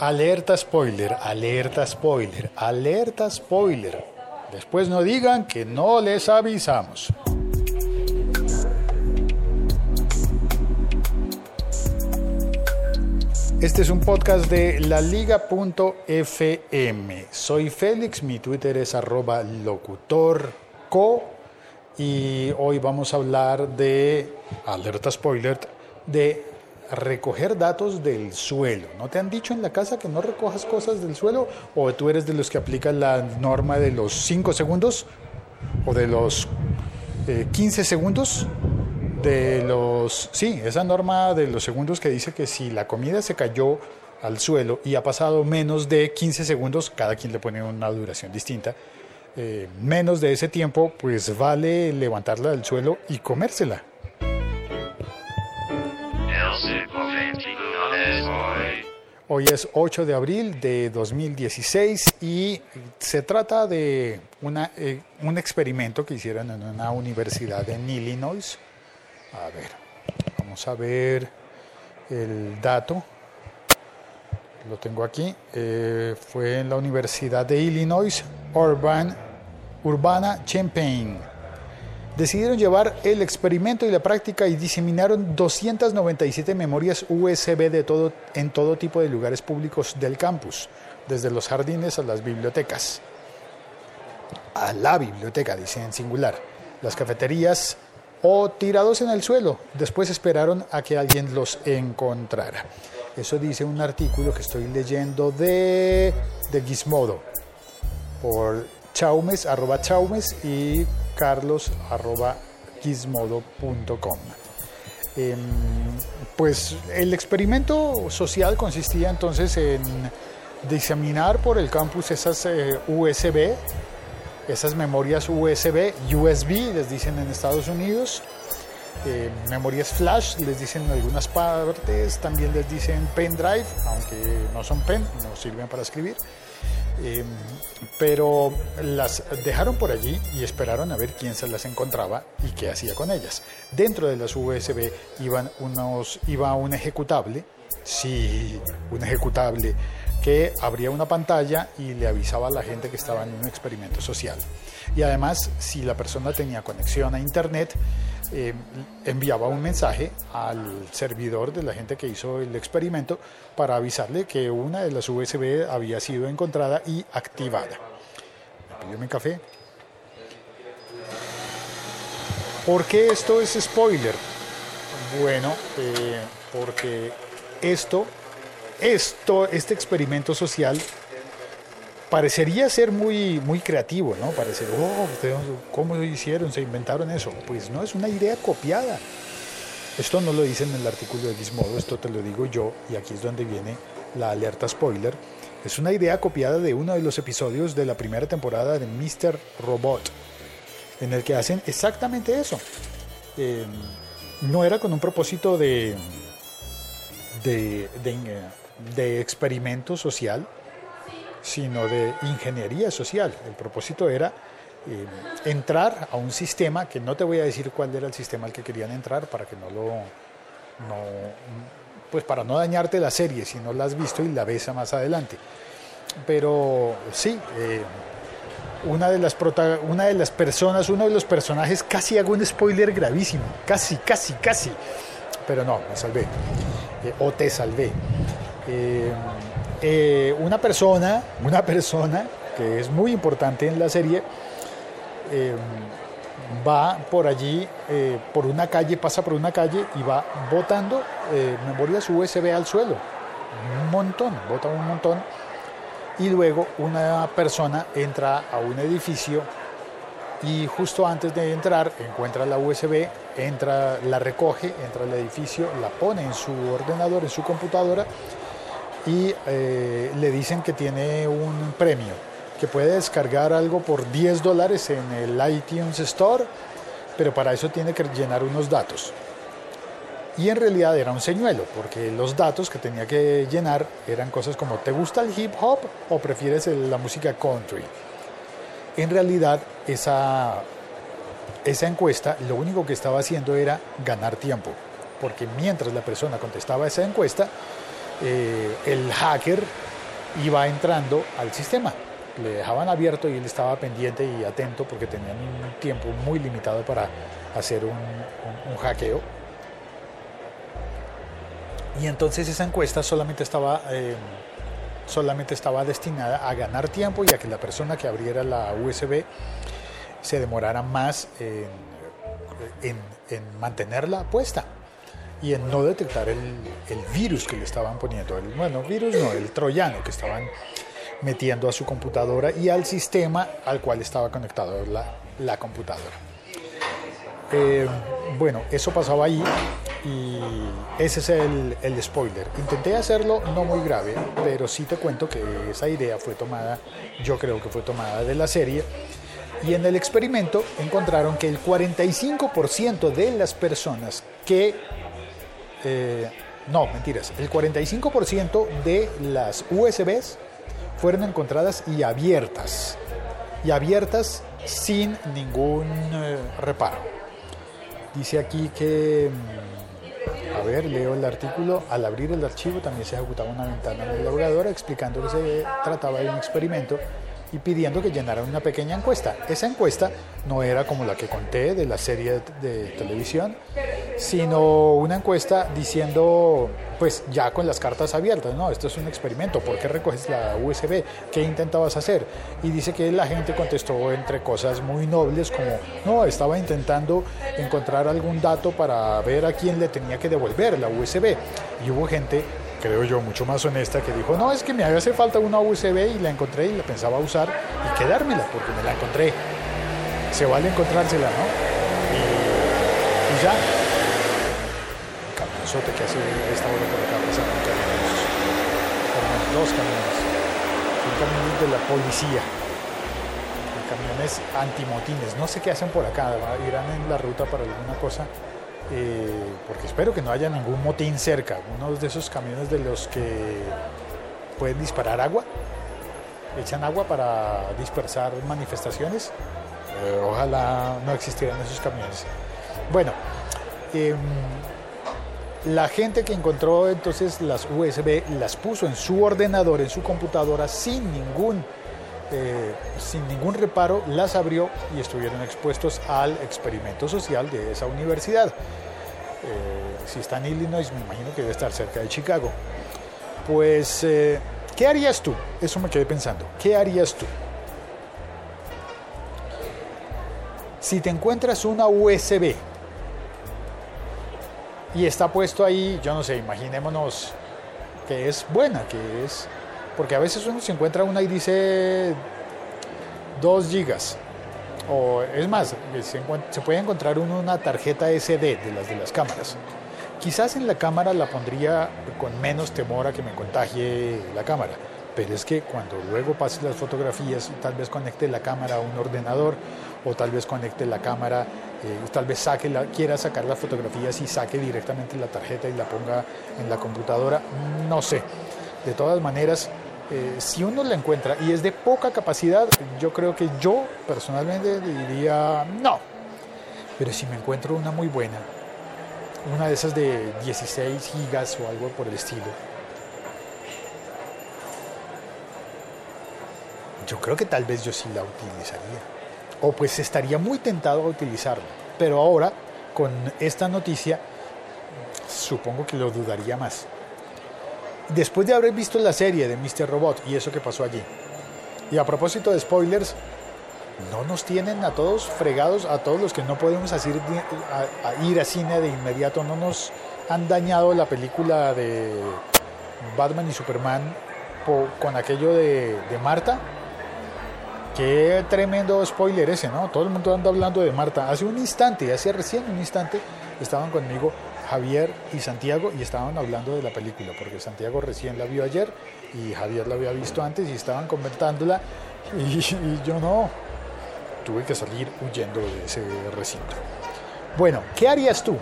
Alerta spoiler, alerta spoiler, alerta spoiler. Después no digan que no les avisamos. Este es un podcast de laliga.fm. Soy Félix, mi Twitter es arroba locutorco y hoy vamos a hablar de, alerta spoiler, de recoger datos del suelo. ¿No te han dicho en la casa que no recojas cosas del suelo? ¿O tú eres de los que aplican la norma de los 5 segundos? ¿O de los 15 eh, segundos? De los... Sí, esa norma de los segundos que dice que si la comida se cayó al suelo y ha pasado menos de 15 segundos, cada quien le pone una duración distinta, eh, menos de ese tiempo, pues vale levantarla del suelo y comérsela. Hoy es 8 de abril de 2016 y se trata de una, eh, un experimento que hicieron en una universidad en Illinois. A ver, vamos a ver el dato. Lo tengo aquí. Eh, fue en la Universidad de Illinois, Urban, Urbana Champaign decidieron llevar el experimento y la práctica y diseminaron 297 memorias USB de todo, en todo tipo de lugares públicos del campus, desde los jardines a las bibliotecas. A la biblioteca, dice en singular. Las cafeterías o tirados en el suelo. Después esperaron a que alguien los encontrara. Eso dice un artículo que estoy leyendo de, de Gizmodo por Chaumes, arroba Chaumes y carlos.gizmodo.com. Em, pues el experimento social consistía entonces en diseminar por el campus esas eh, USB, esas memorias USB, USB les dicen en Estados Unidos, eh, memorias flash les dicen en algunas partes, también les dicen pendrive, aunque no son pen, no sirven para escribir. Em, pero las dejaron por allí y esperaron a ver quién se las encontraba y qué hacía con ellas. Dentro de las USB iban unos, iba un ejecutable, sí, un ejecutable que abría una pantalla y le avisaba a la gente que estaba en un experimento social. Y además, si la persona tenía conexión a Internet, eh, enviaba un mensaje al servidor de la gente que hizo el experimento para avisarle que una de las USB había sido encontrada y activada. Me pidió mi café. ¿Por qué esto es spoiler? Bueno, eh, porque esto, esto, este experimento social parecería ser muy, muy creativo, ¿no? Parecer, oh, ¿cómo lo hicieron? ¿Se inventaron eso? Pues no, es una idea copiada. Esto no lo dicen en el artículo de Gizmodo, esto te lo digo yo, y aquí es donde viene la alerta spoiler. Es una idea copiada de uno de los episodios de la primera temporada de Mr. Robot, en el que hacen exactamente eso. Em, no era con un propósito de, de, de, de experimento social, sino de ingeniería social. El propósito era eh, entrar a un sistema que no te voy a decir cuál era el sistema al que querían entrar para que no lo no, pues para no dañarte la serie si no la has visto y la ves más adelante pero sí eh, una de las una de las personas uno de los personajes casi hago un spoiler gravísimo casi casi casi pero no me salvé eh, o te salvé eh, una persona, una persona que es muy importante en la serie, eh, va por allí, eh, por una calle, pasa por una calle y va botando memorias USB al suelo. Un montón, bota un montón. Y luego una persona entra a un edificio y justo antes de entrar encuentra la USB, entra, la recoge, entra al edificio, la pone en su ordenador, en su computadora y eh, le dicen que tiene un premio, que puede descargar algo por 10 dólares en el iTunes Store, pero para eso tiene que llenar unos datos. Y en realidad era un señuelo, porque los datos que tenía que llenar eran cosas como ¿te gusta el hip hop o prefieres la música country? En realidad esa, esa encuesta lo único que estaba haciendo era ganar tiempo, porque mientras la persona contestaba esa encuesta, eh, el hacker iba entrando al sistema. Le dejaban abierto y él estaba pendiente y atento porque tenían un tiempo muy limitado para hacer un, hackeo. Y entonces esa encuesta solamente estaba, eh, solamente estaba destinada a ganar tiempo y a que la persona que abriera la USB se demorara más en, en mantenerla puesta y en no detectar el, virus que le estaban poniendo. Bueno, virus no, el troyano que estaban metiendo a su computadora y al sistema al cual estaba conectado la, la computadora. Eh, bueno, eso pasaba ahí y ese es el, el, spoiler. Intenté hacerlo no muy grave, pero sí te cuento que esa idea fue tomada, yo creo que fue tomada de la serie. Y en el experimento encontraron que el 45% de las personas que... Eh, no, mentiras. El 45% de las USBs fueron encontradas y abiertas. Y abiertas sin ningún eh, reparo. Dice aquí que a ver, leo el artículo. Al abrir el archivo también se ejecutaba una ventana en el navegador explicando que se trataba de un experimento y pidiendo que llenaran una pequeña encuesta. Esa encuesta no era como la que conté de la serie de televisión, sino una encuesta diciendo, pues ya con las cartas abiertas, no, esto es un experimento, ¿por qué recoges la USB? ¿Qué intentabas hacer? Y dice que la gente contestó entre cosas muy nobles como, no, estaba intentando encontrar algún dato para ver a quién le tenía que devolver la USB. Y hubo gente creo yo, mucho más honesta, que dijo, no, es que me hace falta una USB y la encontré y la pensaba usar y quedármela porque me la encontré. Se vale encontrársela, ¿no? Y, y ya. Que hace esta hora por acá pasando camiones. Dos camiones. Son camiones de la policía. Camiones antimotines. No sé qué hacen por acá. Irán en la ruta para alguna cosa eh, porque espero que no haya ningún motín cerca, uno de esos camiones de los que pueden disparar agua, echan agua para dispersar manifestaciones, eh, ojalá no existieran esos camiones. Bueno, eh, la gente que encontró entonces las USB las puso en su ordenador, en su computadora, sin ningún, eh, sin ningún reparo, las abrió y estuvieron expuestos al experimento social de esa universidad. Eh, si está en Illinois, me imagino que debe estar cerca de Chicago. Pues, eh, ¿qué harías tú? Eso me quedé pensando. ¿Qué harías tú? Si te encuentras una USB y está puesto ahí, yo no sé, imaginémonos que es buena, que es... Porque a veces uno se encuentra una y dice 2 gigas o es más, se, puede encontrar uno una tarjeta SD de las de las cámaras. Quizás en la cámara la pondría con menos temor a que me contagie la cámara, pero es que cuando luego pase las fotografías, tal vez conecte la cámara a un ordenador o tal vez conecte la cámara, tal vez saque la, quiera sacar las fotografías y saque directamente la tarjeta y la ponga en la computadora, no sé. De todas maneras, eh, si uno la encuentra y es de poca capacidad, yo creo que yo personalmente diría no. Pero si me encuentro una muy buena, una de esas de 16 gigas o algo por el estilo, yo creo que tal vez yo sí la utilizaría. O pues estaría muy tentado a utilizarla. Pero ahora, con esta noticia, supongo que lo dudaría más después de haber visto la serie de Mr. Robot y eso que pasó allí, y a propósito de spoilers, no nos tienen a todos fregados, a todos los que no podemos a, ir a cine de inmediato, no nos han dañado la película de Batman y Superman con aquello de Marta. Qué tremendo spoiler ese, ¿no? Todo el mundo anda hablando de Marta. Hace un instante, hace recién un instante, estaban conmigo Javier y Santiago y estaban hablando de la película, porque Santiago recién la vio ayer y Javier la había visto antes y estaban comentándola y, y yo no, tuve que salir huyendo de ese recinto. Bueno, ¿qué harías tú?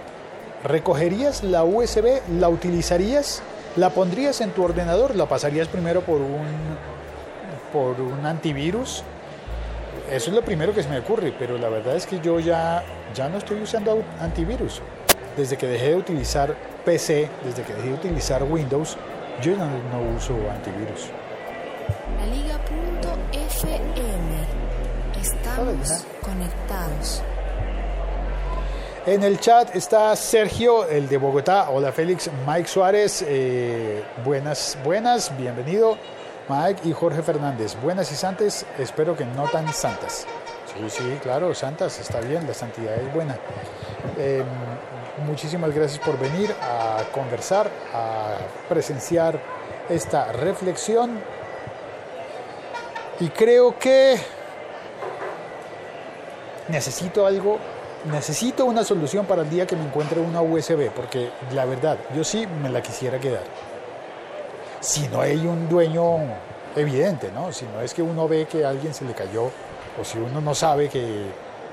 ¿Recogerías la USB? ¿La utilizarías? ¿La pondrías en tu ordenador? ¿La pasarías primero por un, por un antivirus? Eso es lo primero que se me ocurre, pero la verdad es que yo ya, ya no estoy usando antivirus desde que dejé de utilizar PC, desde que dejé de utilizar Windows, yo no, no uso antivirus. Estamos conectados. En el chat está Sergio, el de Bogotá. Hola Félix, Mike Suárez. eh, buenas, buenas, bienvenido. Mike y Jorge Fernández. Buenas y santas, espero que no tan santas. Sí, sí, claro, santas, está bien, la santidad es buena. Eh, muchísimas gracias por venir a conversar, a presenciar esta reflexión. Y creo que necesito algo, necesito una solución para el día que me encuentre una USB, porque la verdad, yo sí me la quisiera quedar. Si no hay un dueño evidente, ¿no? Si no es que uno ve que a alguien se le cayó, o si uno no sabe que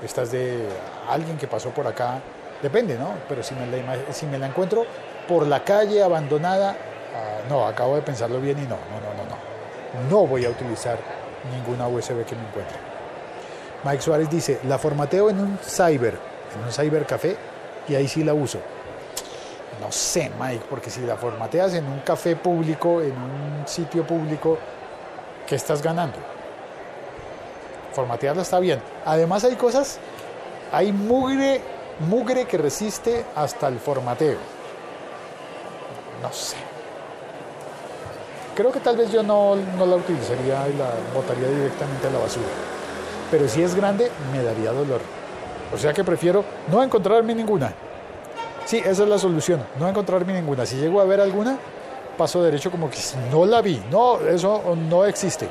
estás de alguien que pasó por acá, depende, ¿no? Pero si me la, encuentro por la calle abandonada, ah, no, acabo de pensarlo bien y no, no, no, no, no. No voy a utilizar ninguna USB que me encuentre. Mike Suárez dice, la formateo en un cyber, en un cybercafé, y ahí sí la uso. No sé, Mike, porque si la formateas en un café público, en un sitio público, ¿qué estás ganando? Formatearla está bien. Además hay cosas, hay mugre, mugre que resiste hasta el formateo. No sé. Creo que tal vez yo no, no la utilizaría y la botaría directamente a la basura pero si es grande me daría dolor. O sea que prefiero no encontrarme ninguna. Sí, esa es la solución, no encontrarme ninguna. Si llego a ver alguna, paso derecho como que no la vi. No, eso no existe.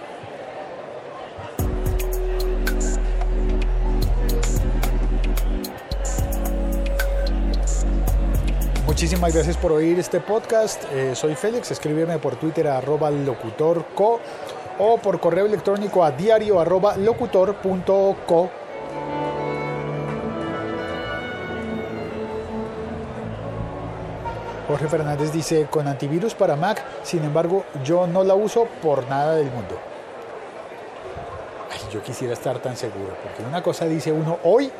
Muchísimas gracias por oír este podcast. Eh, soy Félix, escríbeme por Twitter arroba locutorco o por correo electrónico a diario arroba locutor.co. Jorge Fernández dice, con antivirus para Mac, sin embargo, yo no la uso por nada del mundo. Ay, yo quisiera estar tan seguro, porque una cosa dice uno hoy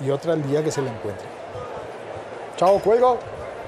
y otra el día que se la encuentre. Chao, cuelgo.